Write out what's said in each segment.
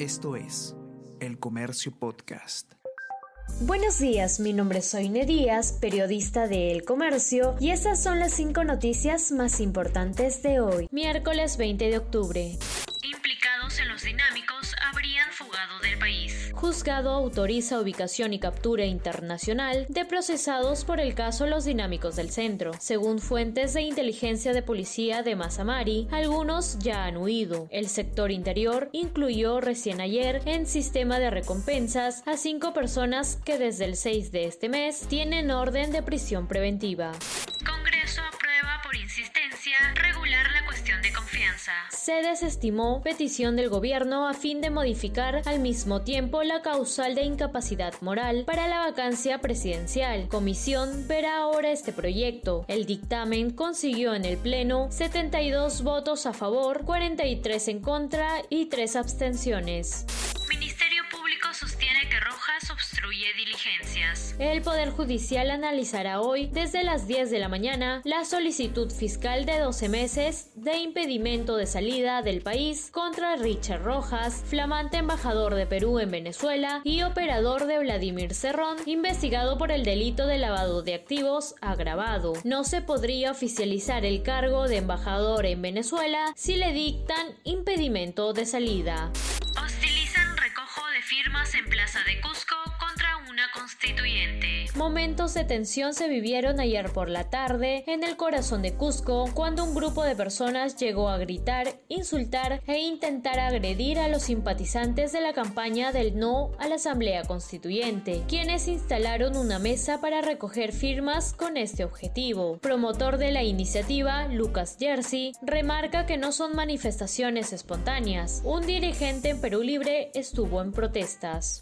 Esto es El Comercio Podcast. Buenos días, mi nombre es Soine Díaz, periodista de El Comercio, y estas son las cinco noticias más importantes de hoy, miércoles 20 de octubre. Implicados en los dinámicos habrían fugado del país. Juzgado autoriza ubicación y captura internacional de procesados por el caso Los Dinámicos del Centro. Según fuentes de inteligencia de policía de Mazamari, algunos ya han huido. El sector interior incluyó recién ayer en sistema de recompensas a cinco personas que desde el 6 de este mes tienen orden de prisión preventiva. Se desestimó petición del gobierno a fin de modificar al mismo tiempo la causal de incapacidad moral para la vacancia presidencial. Comisión verá ahora este proyecto. El dictamen consiguió en el Pleno 72 votos a favor, 43 en contra y 3 abstenciones. El Poder Judicial analizará hoy, desde las 10 de la mañana, la solicitud fiscal de 12 meses de impedimento de salida del país contra Richard Rojas, flamante embajador de Perú en Venezuela y operador de Vladimir Cerrón, investigado por el delito de lavado de activos agravado. No se podría oficializar el cargo de embajador en Venezuela si le dictan impedimento de salida. Momentos de tensión se vivieron ayer por la tarde en el corazón de Cusco cuando un grupo de personas llegó a gritar, insultar e intentar agredir a los simpatizantes de la campaña del no a la Asamblea Constituyente, quienes instalaron una mesa para recoger firmas con este objetivo. Promotor de la iniciativa, Lucas Jersey, remarca que no son manifestaciones espontáneas. Un dirigente en Perú Libre estuvo en protestas.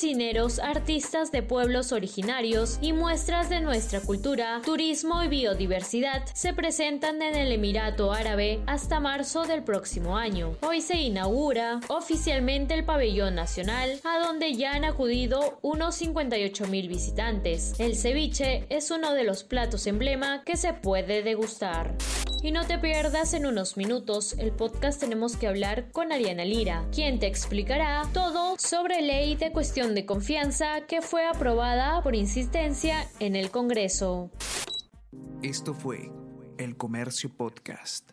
Cocineros, artistas de pueblos originarios y muestras de nuestra cultura, turismo y biodiversidad se presentan en el Emirato Árabe hasta marzo del próximo año. Hoy se inaugura oficialmente el pabellón nacional, a donde ya han acudido unos 58 mil visitantes. El ceviche es uno de los platos emblema que se puede degustar. Y no te pierdas en unos minutos el podcast Tenemos que hablar con Ariana Lira, quien te explicará todo sobre ley de cuestión de confianza que fue aprobada por insistencia en el Congreso. Esto fue El Comercio Podcast.